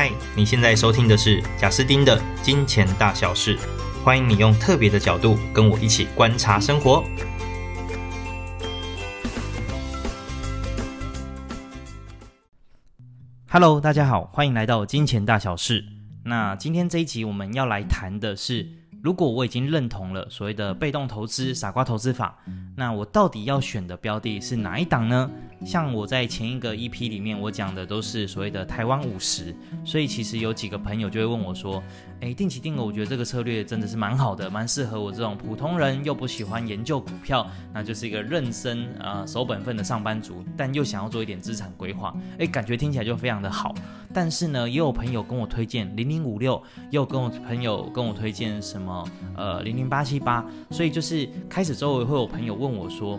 嗨，你现在收听的是贾斯丁的金钱大小事，欢迎你用特别的角度跟我一起观察生活。Hello，大家好，欢迎来到金钱大小事。那今天这一集我们要来谈的是，如果我已经认同了所谓的被动投资、傻瓜投资法，那我到底要选的标的是哪一档呢？像我在前一个 EP 里面，我讲的都是所谓的台湾五十，所以其实有几个朋友就会问我说：“诶，定期定额，我觉得这个策略真的是蛮好的，蛮适合我这种普通人又不喜欢研究股票，那就是一个认真啊、呃、守本分的上班族，但又想要做一点资产规划，诶，感觉听起来就非常的好。但是呢，也有朋友跟我推荐零零五六，也有跟我朋友跟我推荐什么呃零零八七八，所以就是开始周围会有朋友问我说。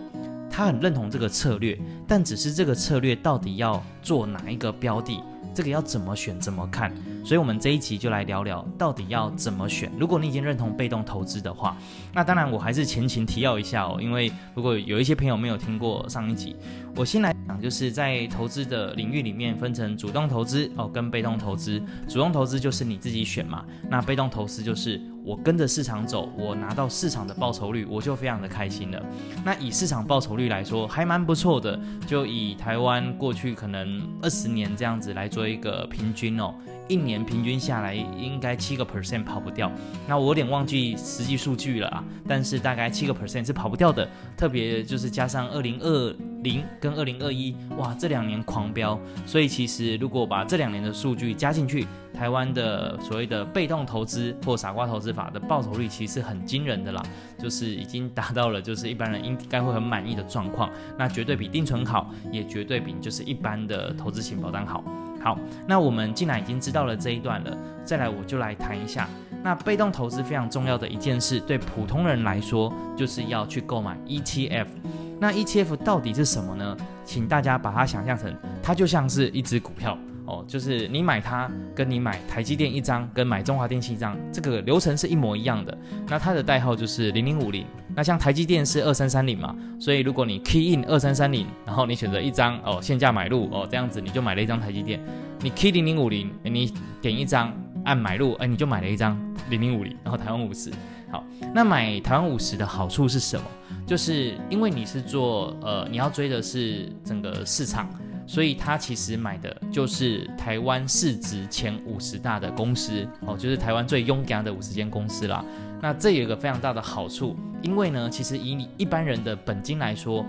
他很认同这个策略，但只是这个策略到底要做哪一个标的，这个要怎么选、怎么看？所以，我们这一集就来聊聊到底要怎么选。如果你已经认同被动投资的话，那当然我还是前情提要一下哦，因为如果有一些朋友没有听过上一集，我先来讲，就是在投资的领域里面分成主动投资哦跟被动投资。主动投资就是你自己选嘛，那被动投资就是。我跟着市场走，我拿到市场的报酬率，我就非常的开心了。那以市场报酬率来说，还蛮不错的。就以台湾过去可能二十年这样子来做一个平均哦，一年平均下来应该七个 percent 跑不掉。那我有点忘记实际数据了啊，但是大概七个 percent 是跑不掉的。特别就是加上二零二零跟二零二一，哇，这两年狂飙，所以其实如果把这两年的数据加进去。台湾的所谓的被动投资或傻瓜投资法的报酬率其实很惊人的啦，就是已经达到了就是一般人应该会很满意的状况，那绝对比定存好，也绝对比就是一般的投资型保单好。好，那我们既然已经知道了这一段了，再来我就来谈一下，那被动投资非常重要的一件事，对普通人来说就是要去购买 ETF。那 ETF 到底是什么呢？请大家把它想象成，它就像是一只股票。哦，就是你买它，跟你买台积电一张，跟买中华电信一张，这个流程是一模一样的。那它的代号就是零零五零。那像台积电是二三三零嘛，所以如果你 key in 二三三零，然后你选择一张哦，现价买入哦，这样子你就买了一张台积电。你 key 零零五零，你点一张按买入，哎，你就买了一张零零五零，然后台湾五十。好，那买台湾五十的好处是什么？就是因为你是做呃，你要追的是整个市场。所以他其实买的就是台湾市值前五十大的公司哦，就是台湾最勇敢的五十间公司啦。那这有一个非常大的好处，因为呢，其实以你一般人的本金来说，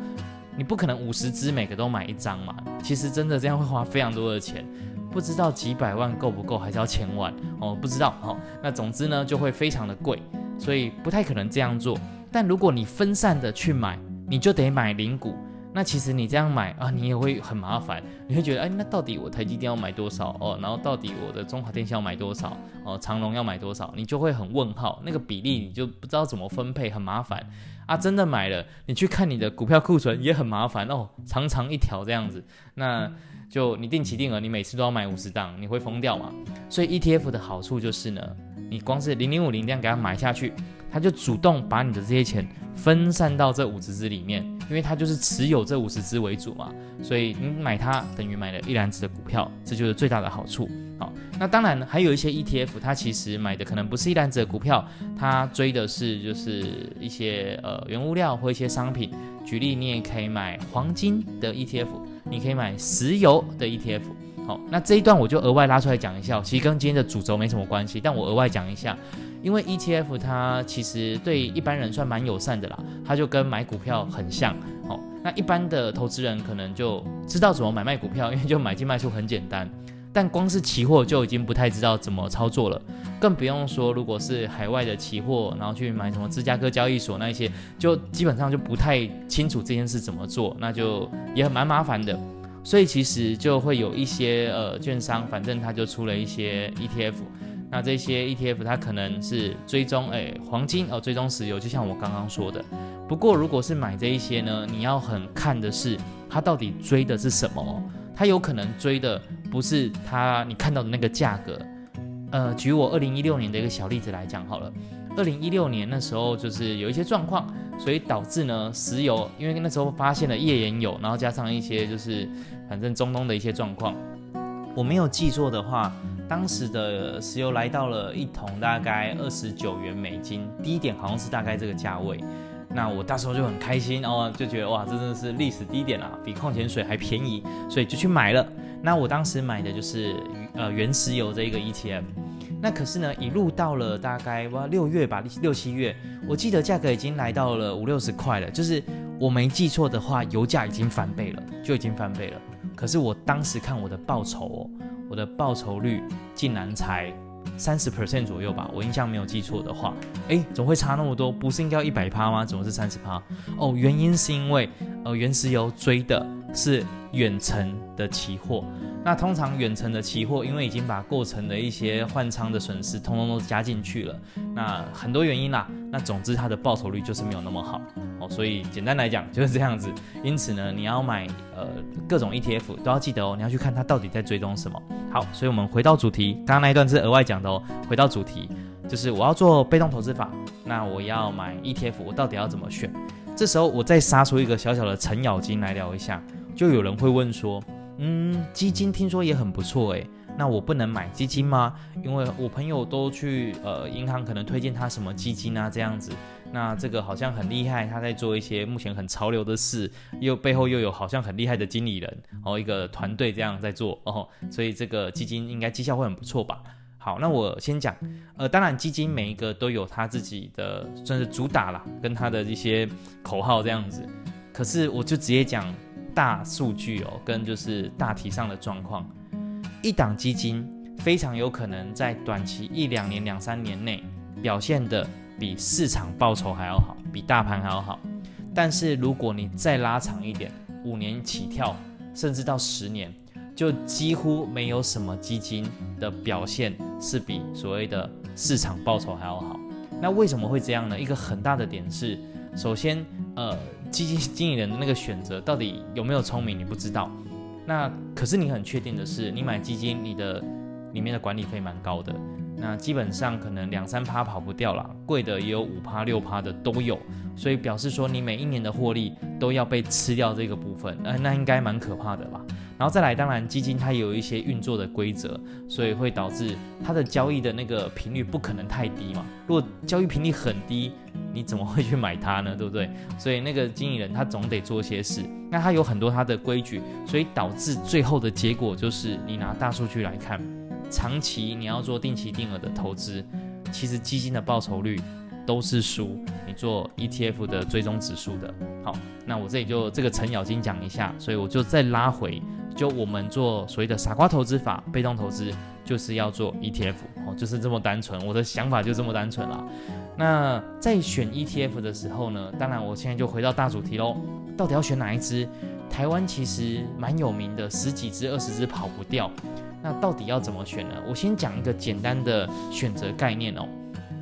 你不可能五十支每个都买一张嘛。其实真的这样会花非常多的钱，不知道几百万够不够，还是要千万哦，不知道哦。那总之呢，就会非常的贵，所以不太可能这样做。但如果你分散的去买，你就得买零股。那其实你这样买啊，你也会很麻烦，你会觉得，哎，那到底我台积电要买多少哦？然后到底我的中华电信要买多少哦？长隆要买多少？你就会很问号，那个比例你就不知道怎么分配，很麻烦啊！真的买了，你去看你的股票库存也很麻烦哦，长长一条这样子，那就你定期定额，你每次都要买五十档，你会疯掉嘛？所以 ETF 的好处就是呢，你光是零零五零这样给它买下去。它就主动把你的这些钱分散到这五十只里面，因为它就是持有这五十只为主嘛，所以你买它等于买了一篮子的股票，这就是最大的好处。好，那当然还有一些 ETF，它其实买的可能不是一篮子的股票，它追的是就是一些呃原物料或一些商品。举例，你也可以买黄金的 ETF，你可以买石油的 ETF。那这一段我就额外拉出来讲一下，其实跟今天的主轴没什么关系，但我额外讲一下。因为 ETF 它其实对一般人算蛮友善的啦，它就跟买股票很像。哦，那一般的投资人可能就知道怎么买卖股票，因为就买进卖出很简单。但光是期货就已经不太知道怎么操作了，更不用说如果是海外的期货，然后去买什么芝加哥交易所那一些，就基本上就不太清楚这件事怎么做，那就也很蛮麻烦的。所以其实就会有一些呃券商，反正他就出了一些 ETF。那这些 ETF 它可能是追踪诶、黄金哦，追踪石油，就像我刚刚说的。不过如果是买这一些呢，你要很看的是它到底追的是什么？它有可能追的不是它你看到的那个价格。呃，举我二零一六年的一个小例子来讲好了。二零一六年那时候就是有一些状况，所以导致呢石油，因为那时候发现了页岩油，然后加上一些就是反正中东的一些状况，我没有记错的话。当时的石油来到了一桶大概二十九元美金，低点好像是大概这个价位。那我到时候就很开心哦，就觉得哇，这真的是历史低点啊，比矿泉水还便宜，所以就去买了。那我当时买的就是呃原石油这一个 ETF。那可是呢，一路到了大概哇六月吧，六七月，我记得价格已经来到了五六十块了。就是我没记错的话，油价已经翻倍了，就已经翻倍了。可是我当时看我的报酬哦，我的报酬率竟然才。三十 percent 左右吧，我印象没有记错的话，诶，怎么会差那么多？不是应该要一百趴吗？怎么是三十趴？哦，原因是因为呃，原石油追的是远程的期货。那通常远程的期货，因为已经把过程的一些换仓的损失通通都加进去了，那很多原因啦。那总之它的报酬率就是没有那么好哦。所以简单来讲就是这样子。因此呢，你要买呃各种 ETF 都要记得哦，你要去看它到底在追踪什么。好，所以我们回到主题，刚刚那一段是额外讲的哦。回到主题，就是我要做被动投资法，那我要买 ETF，我到底要怎么选？这时候我再杀出一个小小的程咬金来聊一下，就有人会问说。嗯，基金听说也很不错诶，那我不能买基金吗？因为我朋友都去呃银行可能推荐他什么基金啊这样子，那这个好像很厉害，他在做一些目前很潮流的事，又背后又有好像很厉害的经理人，然后一个团队这样在做哦，所以这个基金应该绩效会很不错吧？好，那我先讲，呃，当然基金每一个都有他自己的算是主打啦，跟他的一些口号这样子，可是我就直接讲。大数据哦，跟就是大体上的状况，一档基金非常有可能在短期一两年、两三年内表现得比市场报酬还要好，比大盘还要好。但是如果你再拉长一点，五年起跳，甚至到十年，就几乎没有什么基金的表现是比所谓的市场报酬还要好。那为什么会这样呢？一个很大的点是，首先，呃。基金经理人的那个选择到底有没有聪明，你不知道。那可是你很确定的是，你买基金，你的里面的管理费蛮高的。那基本上可能两三趴跑不掉了，贵的也有五趴六趴的都有。所以表示说，你每一年的获利都要被吃掉这个部分，呃，那应该蛮可怕的吧？然后再来，当然基金它有一些运作的规则，所以会导致它的交易的那个频率不可能太低嘛。如果交易频率很低，你怎么会去买它呢？对不对？所以那个经理人他总得做些事，那他有很多他的规矩，所以导致最后的结果就是，你拿大数据来看，长期你要做定期定额的投资，其实基金的报酬率都是输你做 ETF 的追踪指数的。好，那我这里就这个程咬金讲一下，所以我就再拉回。就我们做所谓的傻瓜投资法，被动投资就是要做 ETF 哦，就是这么单纯。我的想法就这么单纯啦。那在选 ETF 的时候呢，当然我现在就回到大主题喽，到底要选哪一支？台湾其实蛮有名的，十几只、二十只跑不掉。那到底要怎么选呢？我先讲一个简单的选择概念哦。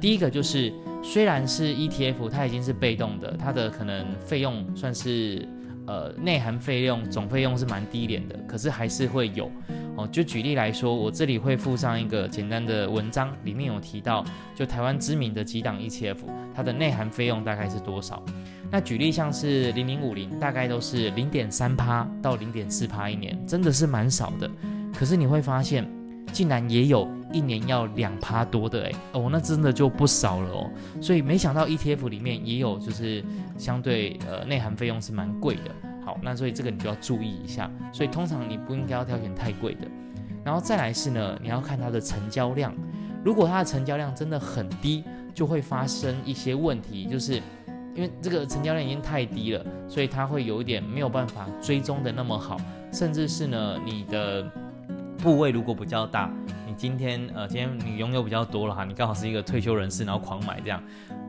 第一个就是，虽然是 ETF，它已经是被动的，它的可能费用算是。呃，内含费用总费用是蛮低廉的，可是还是会有哦。就举例来说，我这里会附上一个简单的文章，里面有提到，就台湾知名的几档 ETF，它的内含费用大概是多少？那举例像是零零五零，大概都是零点三趴到零点四趴一年，真的是蛮少的。可是你会发现，竟然也有一年要两趴多的诶，哦，那真的就不少了哦。所以没想到 ETF 里面也有，就是相对呃内含费用是蛮贵的。好，那所以这个你就要注意一下。所以通常你不应该要挑选太贵的。然后再来是呢，你要看它的成交量。如果它的成交量真的很低，就会发生一些问题，就是因为这个成交量已经太低了，所以它会有一点没有办法追踪的那么好，甚至是呢你的。部位如果比较大，你今天呃，今天你拥有比较多了哈，你刚好是一个退休人士，然后狂买这样，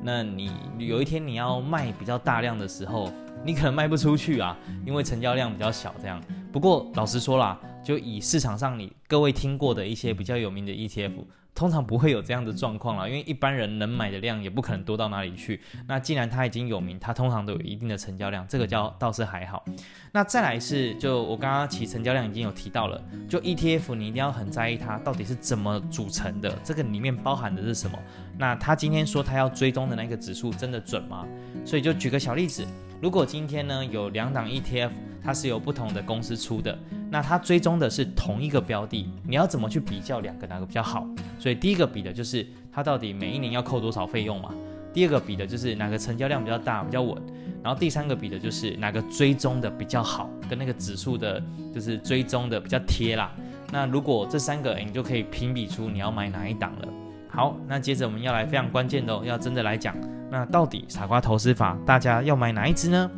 那你有一天你要卖比较大量的时候，你可能卖不出去啊，因为成交量比较小这样。不过老实说啦，就以市场上你各位听过的一些比较有名的 ETF。通常不会有这样的状况啦，因为一般人能买的量也不可能多到哪里去。那既然它已经有名，它通常都有一定的成交量，这个叫倒是还好。那再来是，就我刚刚其成交量已经有提到了，就 ETF 你一定要很在意它到底是怎么组成的，这个里面包含的是什么。那他今天说他要追踪的那个指数真的准吗？所以就举个小例子，如果今天呢有两档 ETF，它是由不同的公司出的。那它追踪的是同一个标的，你要怎么去比较两个哪个比较好？所以第一个比的就是它到底每一年要扣多少费用嘛。第二个比的就是哪个成交量比较大、比较稳。然后第三个比的就是哪个追踪的比较好，跟那个指数的，就是追踪的比较贴啦。那如果这三个，你就可以评比出你要买哪一档了。好，那接着我们要来非常关键的哦，要真的来讲，那到底傻瓜投资法大家要买哪一支呢？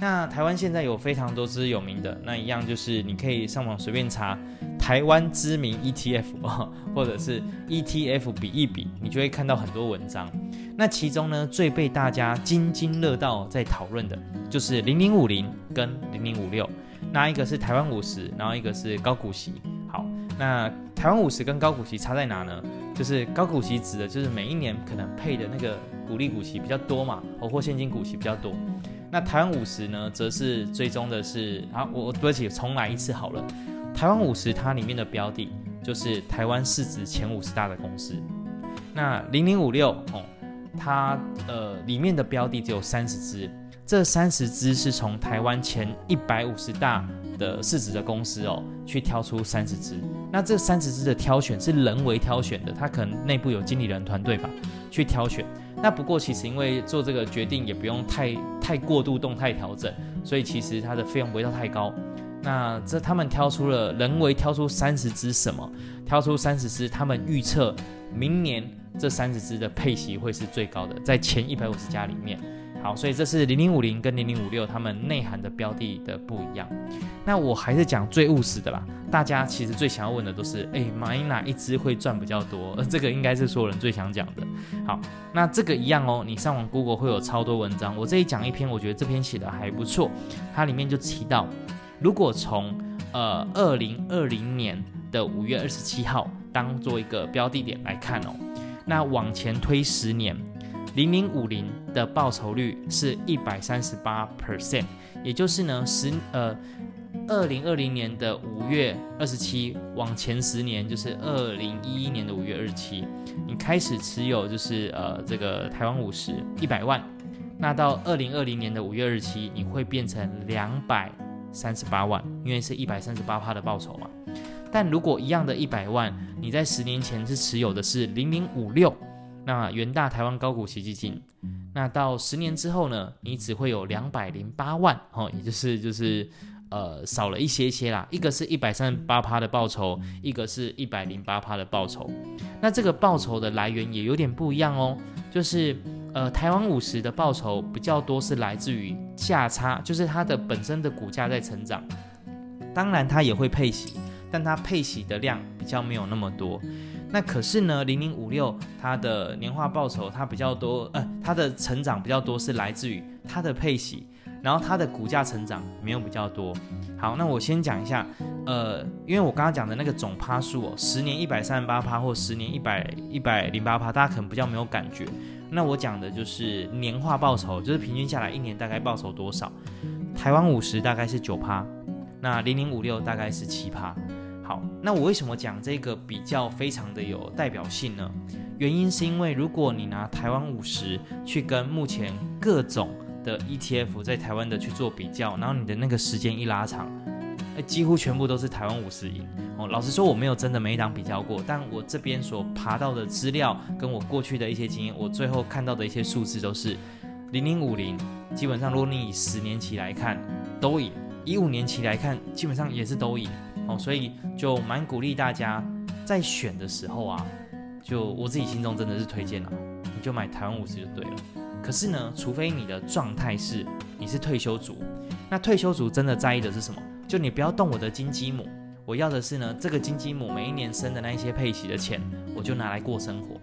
那台湾现在有非常多支有名的，那一样就是你可以上网随便查台湾知名 ETF，或者是 ETF 比一比，你就会看到很多文章。那其中呢，最被大家津津乐道在讨论的就是零零五零跟零零五六，那一个是台湾五十，然后一个是高股息。好，那台湾五十跟高股息差在哪呢？就是高股息指的就是每一年可能配的那个股利股息比较多嘛，或现金股息比较多。那台湾五十呢，则是追踪的是，啊，我对不起，重来一次好了。台湾五十它里面的标的就是台湾市值前五十大的公司。那零零五六哦。它呃里面的标的只有三十只，这三十只是从台湾前一百五十大的市值的公司哦，去挑出三十只。那这三十只的挑选是人为挑选的，它可能内部有经理人团队吧，去挑选。那不过其实因为做这个决定也不用太太过度动态调整，所以其实它的费用不会到太高。那这他们挑出了人为挑出三十只什么？挑出三十只，他们预测明年。这三十支的配息会是最高的，在前一百五十家里面。好，所以这是零零五零跟零零五六它们内涵的标的的不一样。那我还是讲最务实的啦，大家其实最想要问的都是，哎，买哪一支会赚比较多？这个应该是所有人最想讲的。好，那这个一样哦，你上网 Google 会有超多文章，我这里讲一篇，我觉得这篇写的还不错，它里面就提到，如果从呃二零二零年的五月二十七号当做一个标的点来看哦。那往前推十年，零零五零的报酬率是一百三十八 percent，也就是呢十呃二零二零年的五月二十七往前十年，就是二零一一年的五月二十七，你开始持有就是呃这个台湾五十一百万，那到二零二零年的五月二十七，你会变成两百三十八万，因为是一百三十八趴的报酬嘛。但如果一样的一百万，你在十年前是持有的是零零五六，那元大台湾高股息基金，那到十年之后呢，你只会有两百零八万，哦，也就是就是呃少了一些些啦。一个是一百三十八趴的报酬，一个是一百零八趴的报酬。那这个报酬的来源也有点不一样哦，就是呃台湾五十的报酬比较多是来自于价差，就是它的本身的股价在成长，当然它也会配息。但它配息的量比较没有那么多，那可是呢，零零五六它的年化报酬它比较多，呃，它的成长比较多是来自于它的配息，然后它的股价成长没有比较多。好，那我先讲一下，呃，因为我刚刚讲的那个总趴数哦，十年一百三十八趴或十年一百一百零八趴，大家可能比较没有感觉。那我讲的就是年化报酬，就是平均下来一年大概报酬多少？台湾五十大概是九趴，那零零五六大概是七趴。好，那我为什么讲这个比较非常的有代表性呢？原因是因为如果你拿台湾五十去跟目前各种的 ETF 在台湾的去做比较，然后你的那个时间一拉长，几乎全部都是台湾五十赢哦。老实说，我没有真的每一档比较过，但我这边所爬到的资料跟我过去的一些经验，我最后看到的一些数字都是零零五零，基本上如果你以十年期来看都赢，以五年期来看基本上也是都赢。哦，所以就蛮鼓励大家在选的时候啊，就我自己心中真的是推荐了，你就买台湾五十就对了。可是呢，除非你的状态是你是退休族，那退休族真的在意的是什么？就你不要动我的金鸡母，我要的是呢，这个金鸡母每一年生的那一些配息的钱，我就拿来过生活。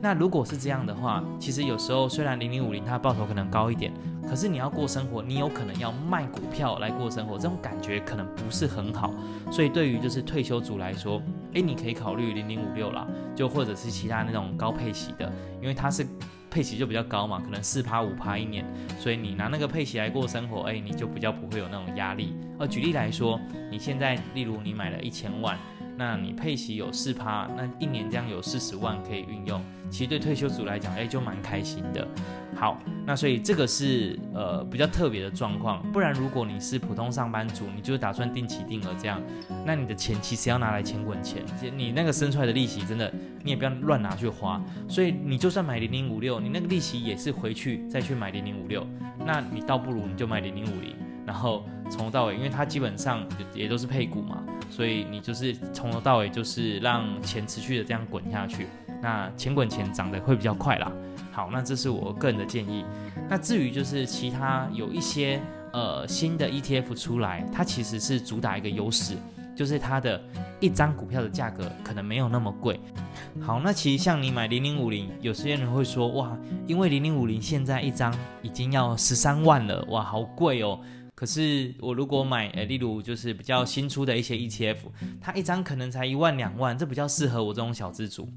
那如果是这样的话，其实有时候虽然零零五零它报酬可能高一点，可是你要过生活，你有可能要卖股票来过生活，这种感觉可能不是很好。所以对于就是退休族来说，诶，你可以考虑零零五六啦，就或者是其他那种高配息的，因为它是配息就比较高嘛，可能四趴五趴一年，所以你拿那个配息来过生活，诶，你就比较不会有那种压力。而举例来说，你现在例如你买了一千万。那你配息有四趴，那一年这样有四十万可以运用，其实对退休族来讲，哎，就蛮开心的。好，那所以这个是呃比较特别的状况，不然如果你是普通上班族，你就打算定期定额这样，那你的钱其实要拿来钱滚钱，你那个生出来的利息真的你也不要乱拿去花，所以你就算买零零五六，你那个利息也是回去再去买零零五六，那你倒不如你就买零零五零，然后从头到尾，因为它基本上也都是配股嘛，所以你就是从头到尾就是让钱持续的这样滚下去，那钱滚钱涨得会比较快啦。好，那这是我个人的建议。那至于就是其他有一些呃新的 ETF 出来，它其实是主打一个优势，就是它的一张股票的价格可能没有那么贵。好，那其实像你买零零五零，有些人会说哇，因为零零五零现在一张已经要十三万了，哇，好贵哦。可是我如果买，呃，例如就是比较新出的一些 ETF，它一张可能才一万两万，这比较适合我这种小资族。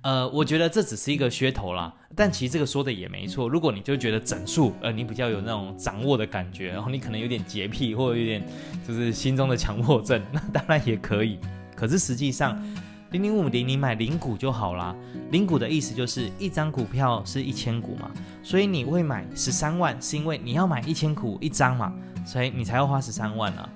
呃，我觉得这只是一个噱头啦，但其实这个说的也没错。如果你就觉得整数，呃，你比较有那种掌握的感觉，然后你可能有点洁癖或者有点就是心中的强迫症，那当然也可以。可是实际上，零零五零你买零股就好啦。零股的意思就是一张股票是一千股嘛，所以你会买十三万，是因为你要买一千股一张嘛，所以你才要花十三万啊。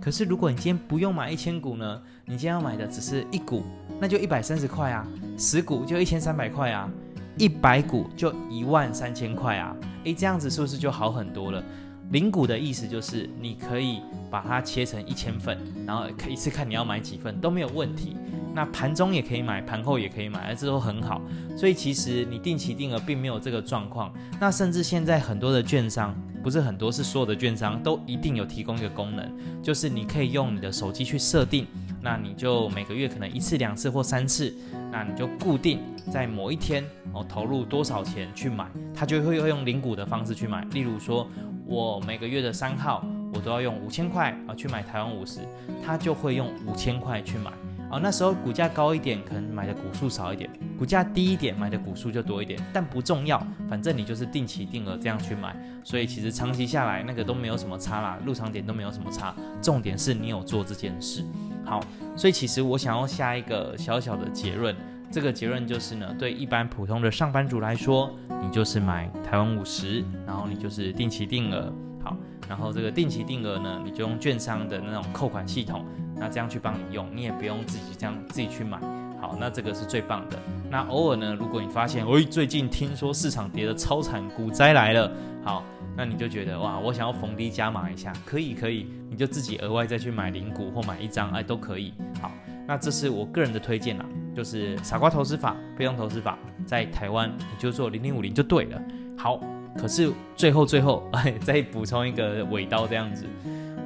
可是如果你今天不用买一千股呢？你今天要买的只是一股，那就一百三十块啊；十股就一千三百块啊；一百股就一万三千块啊。诶，这样子是不是就好很多了？零股的意思就是你可以把它切成一千份，然后可一次看你要买几份都没有问题。那盘中也可以买，盘后也可以买，这都很好。所以其实你定期定额并没有这个状况。那甚至现在很多的券商。不是很多，是所有的券商都一定有提供一个功能，就是你可以用你的手机去设定，那你就每个月可能一次、两次或三次，那你就固定在某一天哦投入多少钱去买，它就会用零股的方式去买。例如说，我每个月的三号我都要用五千块啊去买台湾五十，它就会用五千块去买。哦，那时候股价高一点，可能买的股数少一点；股价低一点，买的股数就多一点。但不重要，反正你就是定期定额这样去买，所以其实长期下来那个都没有什么差啦，入场点都没有什么差。重点是你有做这件事。好，所以其实我想要下一个小小的结论，这个结论就是呢，对一般普通的上班族来说，你就是买台湾五十，然后你就是定期定额。好，然后这个定期定额呢，你就用券商的那种扣款系统。那这样去帮你用，你也不用自己这样自己去买。好，那这个是最棒的。那偶尔呢，如果你发现，喂，最近听说市场跌得超惨，股灾来了，好，那你就觉得哇，我想要逢低加码一下，可以可以，你就自己额外再去买零股或买一张，哎，都可以。好，那这是我个人的推荐啦，就是傻瓜投资法、被动投资法，在台湾你就做零零五零就对了。好，可是最后最后，哎，再补充一个尾刀这样子。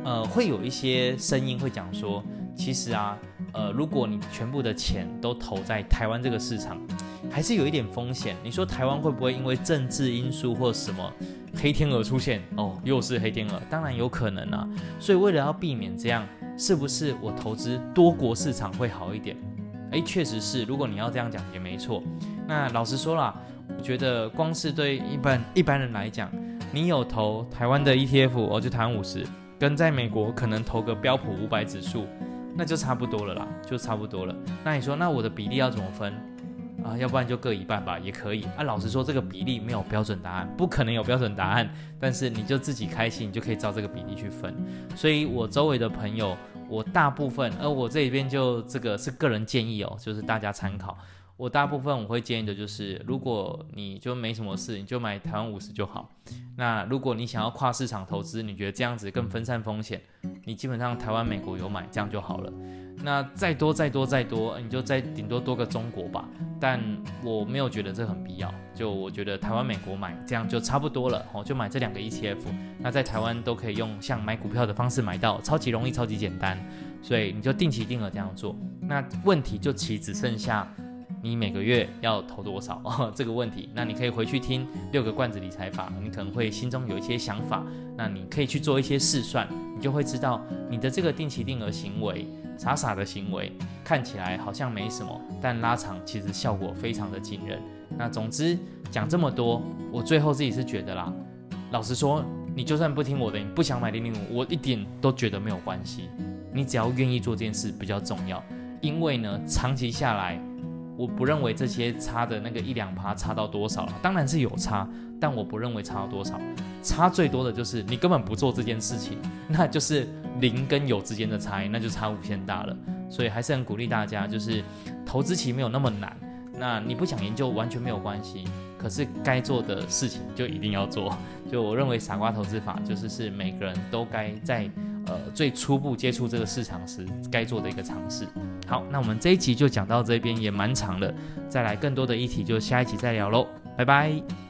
呃，会有一些声音会讲说，其实啊，呃，如果你全部的钱都投在台湾这个市场，还是有一点风险。你说台湾会不会因为政治因素或什么黑天鹅出现？哦，又是黑天鹅，当然有可能啊。所以为了要避免这样，是不是我投资多国市场会好一点？诶，确实是。如果你要这样讲也没错。那老实说啦，我觉得光是对一般一般人来讲，你有投台湾的 ETF，哦，就台湾五十。跟在美国可能投个标普五百指数，那就差不多了啦，就差不多了。那你说，那我的比例要怎么分啊？要不然就各一半吧，也可以啊。老实说，这个比例没有标准答案，不可能有标准答案。但是你就自己开心，你就可以照这个比例去分。所以我周围的朋友，我大部分，而我这边就这个是个人建议哦，就是大家参考。我大部分我会建议的就是，如果你就没什么事，你就买台湾五十就好。那如果你想要跨市场投资，你觉得这样子更分散风险，你基本上台湾、美国有买，这样就好了。那再多再多再多，你就再顶多多个中国吧。但我没有觉得这很必要，就我觉得台湾、美国买这样就差不多了。哦，就买这两个 ETF，那在台湾都可以用像买股票的方式买到，超级容易，超级简单。所以你就定期定额这样做。那问题就其只剩下。你每个月要投多少？这个问题，那你可以回去听六个罐子理财法，你可能会心中有一些想法，那你可以去做一些试算，你就会知道你的这个定期定额行为，傻傻的行为看起来好像没什么，但拉长其实效果非常的惊人。那总之讲这么多，我最后自己是觉得啦，老实说，你就算不听我的，你不想买零零五，我一点都觉得没有关系，你只要愿意做这件事比较重要。因为呢，长期下来，我不认为这些差的那个一两趴差到多少了，当然是有差，但我不认为差到多少，差最多的就是你根本不做这件事情，那就是零跟有之间的差异，那就差无限大了。所以还是很鼓励大家，就是投资其实没有那么难，那你不想研究完全没有关系，可是该做的事情就一定要做。就我认为傻瓜投资法就是是每个人都该在。呃，最初步接触这个市场时该做的一个尝试。好，那我们这一集就讲到这边，也蛮长的。再来更多的议题，就下一集再聊喽，拜拜。